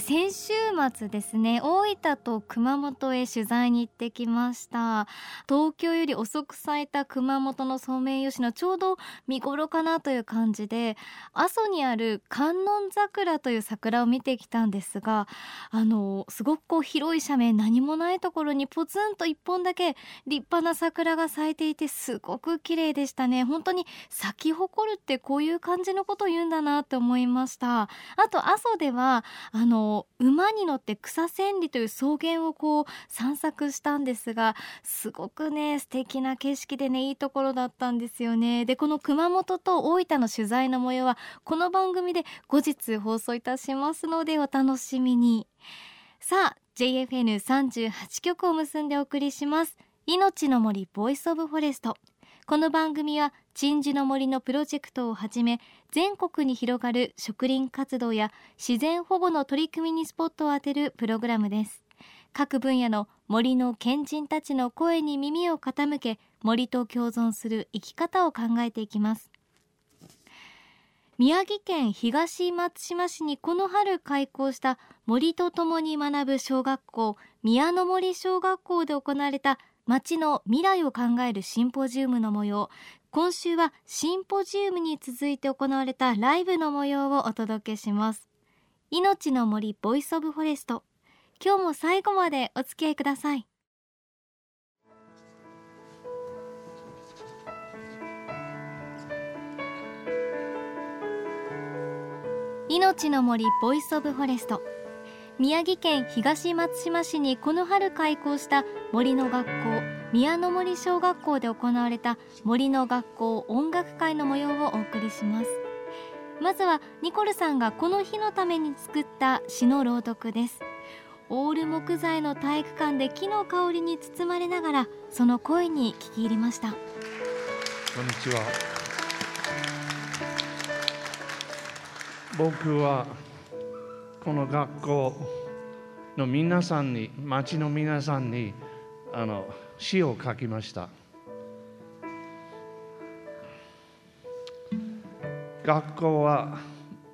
先週末ですね大分と熊本へ取材に行ってきました。東京より遅く咲いた熊本のソメイヨシノちょうど見頃かなという感じで阿蘇にある観音桜という桜を見てきたんですがあのすごくこう広い斜面何もないところにポツンと一本だけ立派な桜が咲いていてすごく綺麗でしたね。本当に咲き誇るってこういう感じのことを言うんだなと思いました。あと阿蘇ではあの馬に乗って草千里という草原をこう散策したんですがすごくね素敵な景色でねいいところだったんですよね。でこの熊本と大分の取材の模様はこの番組で後日放送いたしますのでお楽しみに。さあ JFN38 曲を結んでお送りします。命の森 Voice of Forest。この番組は鎮守の森のプロジェクトをはじめ全国に広がる植林活動や自然保護の取り組みにスポットを当てるプログラムです。各分野の森の賢人たちの声に耳を傾け森と共存する生き方を考えていきます。宮城県東松島市にこの春開校した森とともに学ぶ小学校宮の森小学校で行われた町の未来を考えるシンポジウムの模様。今週はシンポジウムに続いて行われたライブの模様をお届けします。命の森 Voice of Forest。今日も最後までお付き合いください。命の森 Voice of Forest。宮城県東松島市にこの春開校した森の学校。宮の森小学校で行われた森の学校音楽会の模様をお送りします。まずはニコルさんがこの日のために作った詩の朗読です。オール木材の体育館で木の香りに包まれながらその声に聞き入りました。こんにちは。僕はこの学校の皆さんに町の皆さんにあの詩を書きました。学校は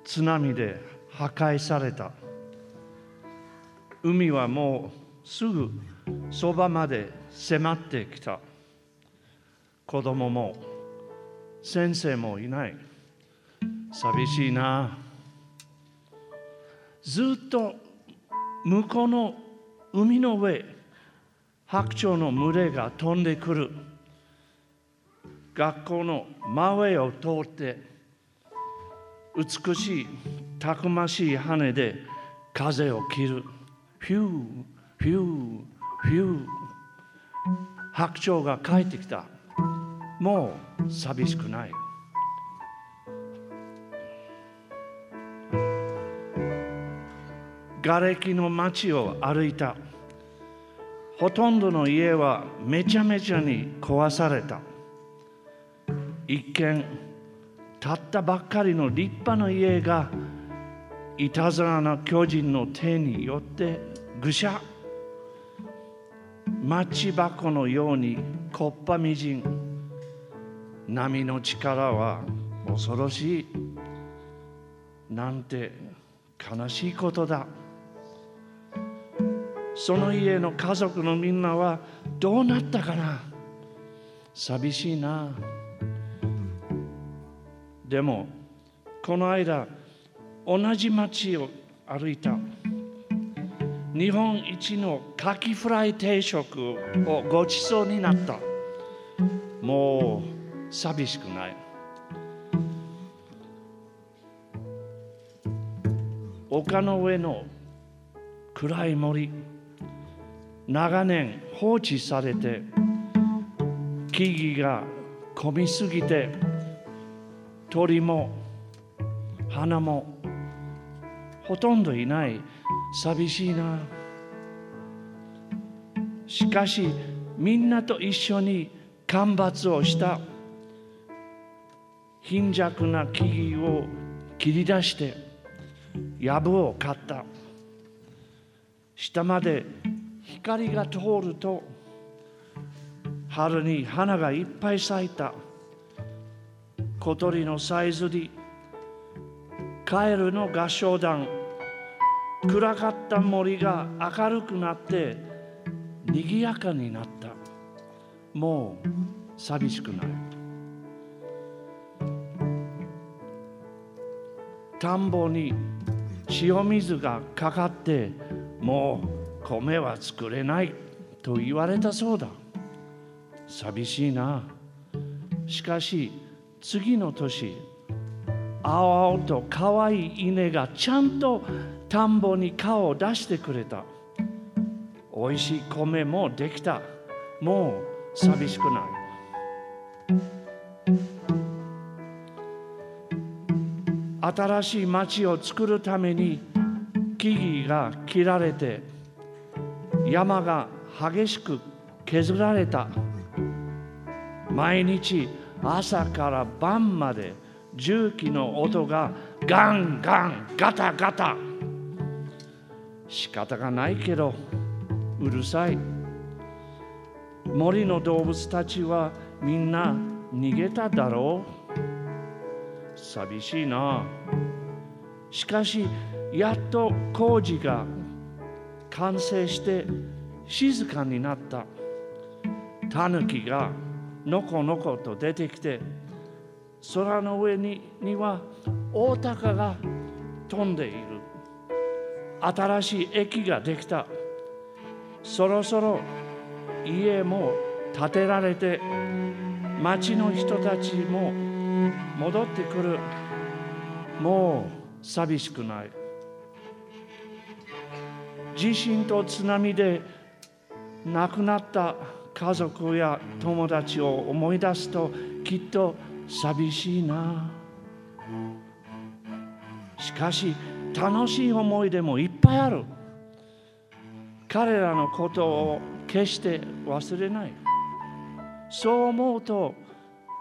津波で破壊された。海はもうすぐそばまで迫ってきた。子供も先生もいない。寂しいな。ずっと向こうの海の上。白鳥の群れが飛んでくる。学校の真上を通って美しいたくましい羽で風を切る。フューフューフュー。白鳥が帰ってきた。もう寂しくない。瓦礫の街を歩いた。ほとんどの家はめちゃめちゃに壊された。一見たったばっかりの立派な家がいたずらな巨人の手によってぐしゃ。マッチ箱のようにこっぱみじん。波の力は恐ろしい。なんて悲しいことだ。その家の家族のみんなはどうなったかな？寂しいな。でもこの間同じ町を歩いた。日本一のカキフライ定食をごちそうになった。もう寂しくない。丘の上の暗い森。長年放置されて木々が混みすぎて鳥も花もほとんどいない。寂しいな。しかしみんなと一緒に間伐をした。貧弱な木々を切り出して藪を買った。下まで光が通ると春に花がいっぱい咲いた。小鳥のさえずりカエルの合唱団。暗かった森が明るくなって賑やかになった。もう寂しくない。田んぼに塩水がかかってもう米は作れないと言われたそうだ。寂しいな。しかし次の年青々と可愛い稲がちゃんと田んぼに顔を出してくれた。おいしい米もできた。もう寂しくない。新しい町を作るために木々が切られて山が激しく削られた。毎日朝から晩まで重機の音がガンガンガタガタ。仕方がないけどうるさい。森の動物たちはみんな逃げただろう。寂しいな。しかしやっと工事が完成して静かになった。タヌキがのこのこと出てきて空の上にには大鷹が飛んでいる。新しい駅ができた。そろそろ家も建てられて町の人たちも戻ってくる。もう寂しくない。地震と津波で亡くなった家族や友達を思い出すときっと寂しいな。しかし楽しい思い出もいっぱいある。彼らのことを決して忘れない。そう思うと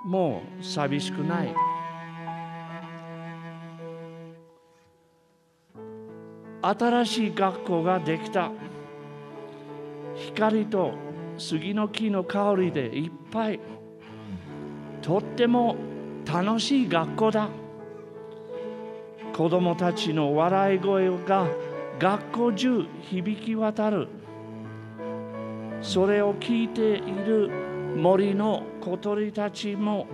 もう寂しくない。新しい学校ができた。光と杉の木の香りでいっぱい。とっても楽しい学校だ。子供たちの笑い声が学校中響き渡る。それを聞いている森の小鳥たちも。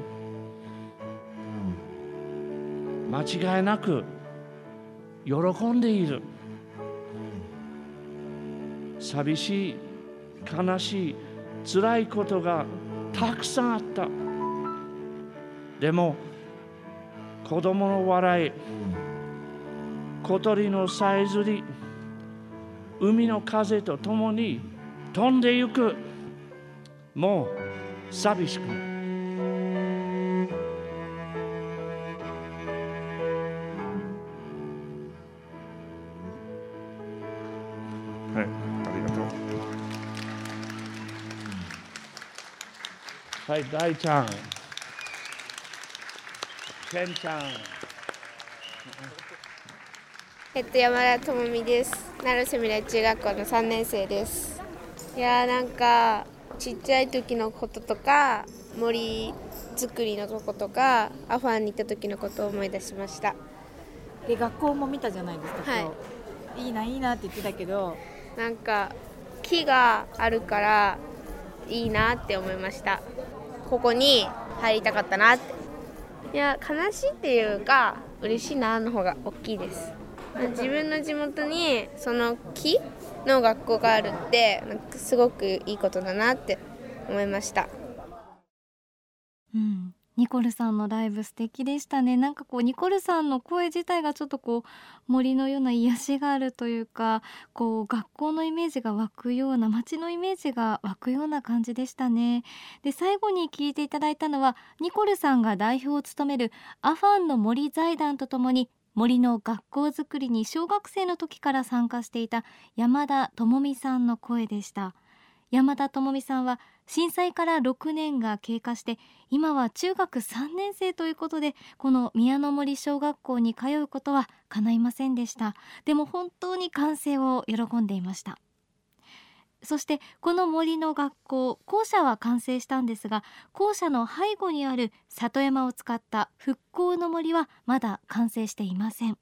間違いなく喜んでいる。寂しい悲しい辛いことがたくさんあった。でも子供の笑い小鳥のさえずり海の風とともに飛んでゆく。もう寂しくないはい、大ちゃん。ケンちゃん。えっと山田智美です。鳴瀬未来中学校の3年生です。いやーなんかちっちゃい時のこととか森作りのとことかアファンに行った時のことを思い出しました。で学校も見たじゃないですか、はい。いいないいなって言ってたけど。なんか木があるからいいなって思いましたここに入りたかったなって。いや悲しいっていうか嬉しいなの方が大きいです。自分の地元にその木の学校があるってなんかすごくいいことだなって思いました。うん、ニコルさんのライブ素敵でしたね。なんかこうニコルさんの声自体がちょっとこう森のような癒しがあるというかこう学校のイメージが湧くような街のイメージが湧くような感じでしたね。で最後に聞いていただいたのはニコルさんが代表を務めるアファンの森財団とともに森の学校づくりに小学生の時から参加していた山田智美さんの声でした。山田智美さんは震災から6年が経過して今は中学3年生ということでこの宮の森小学校に通うことは叶いませんでした。でも本当に完成を喜んでいました。そしてこの森の学校校舎は完成したんですが校舎の背後にある里山を使った復興の森はまだ完成していません。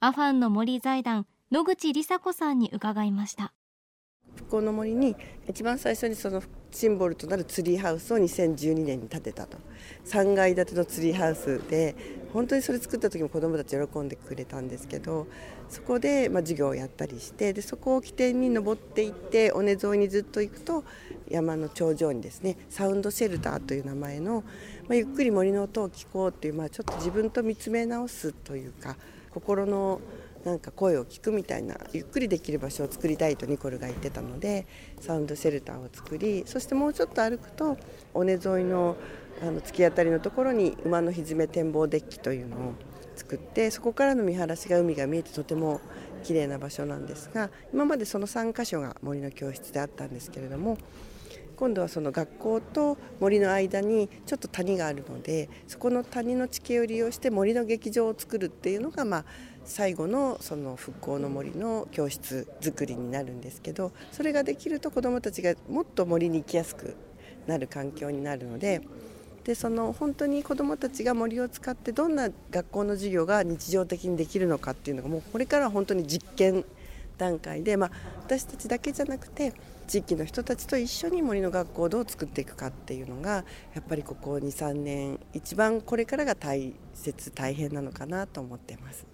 アファンの森財団野口梨紗子さんに伺いました。復興の森に一番最初にそのシンボルとなるツリーハウスを2012年に建てたと。3階建てのツリーハウスで本当にそれ作った時も子どもたち喜んでくれたんですけどそこでま授業をやったりしてでそこを起点に登っていって尾根沿いにずっと行くと山の頂上にですねサウンドシェルターという名前の、ま、ゆっくり森の音を聞こうっていう、まあ、ちょっと自分と見つめ直すというか心のなんか声を聞くみたいなゆっくりできる場所を作りたいとニコルが言ってたのでサウンドシェルターを作りそしてもうちょっと歩くと尾根沿いのあの突き当たりのところに馬のひづめ展望デッキというのを作ってそこからの見晴らしが海が見えてとても綺麗な場所なんですが今までその3か所が森の教室であったんですけれども今度はその学校と森の間にちょっと谷があるのでそこの谷の地形を利用して森の劇場を作るっていうのがまあ最後のその復興の森の教室作りになるんですけどそれができると子どもたちがもっと森に行きやすくなる環境になるのででその本当に子どもたちが森を使ってどんな学校の授業が日常的にできるのかっていうのがもうこれからは本当に実験段階で、まあ、私たちだけじゃなくて地域の人たちと一緒に森の学校をどう作っていくかっていうのがやっぱりここ23年一番これからが大切大変なのかなと思ってます。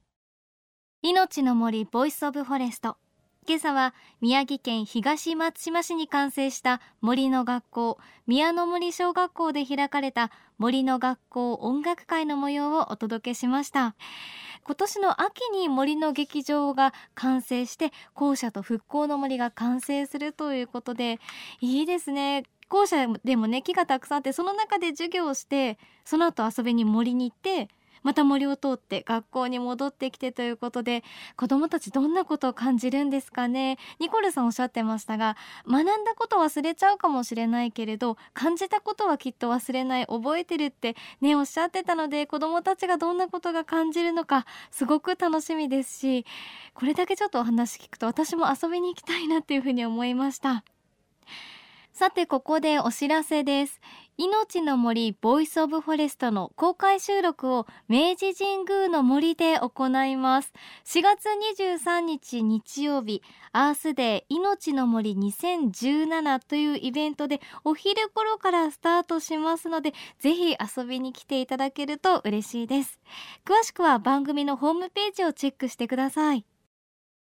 命の森 Voice of Forest。今朝は宮城県東松島市に完成した森の学校宮の森小学校で開かれた森の学校音楽会の模様をお届けしました。今年の秋に森の劇場が完成して校舎と復興の森が完成するということでいいですね。校舎でもね木がたくさんあってその中で授業をしてその後遊びに森に行ってまた森を通って学校に戻ってきてということで子どもたちどんなことを感じるんですかね？ニコルさんおっしゃってましたが学んだこと忘れちゃうかもしれないけれど感じたことはきっと忘れない覚えてるってねおっしゃってたので子どもたちがどんなことが感じるのかすごく楽しみですしこれだけちょっとお話聞くと私も遊びに行きたいなっていうふうに思いました。さてここでお知らせです。命の森 Voice of Forest の公開収録を明治神宮の森で行います。4月23日日曜日アースデー命の森2017というイベントでお昼頃からスタートしますのでぜひ遊びに来ていただけると嬉しいです。詳しくは番組のホームページをチェックしてください。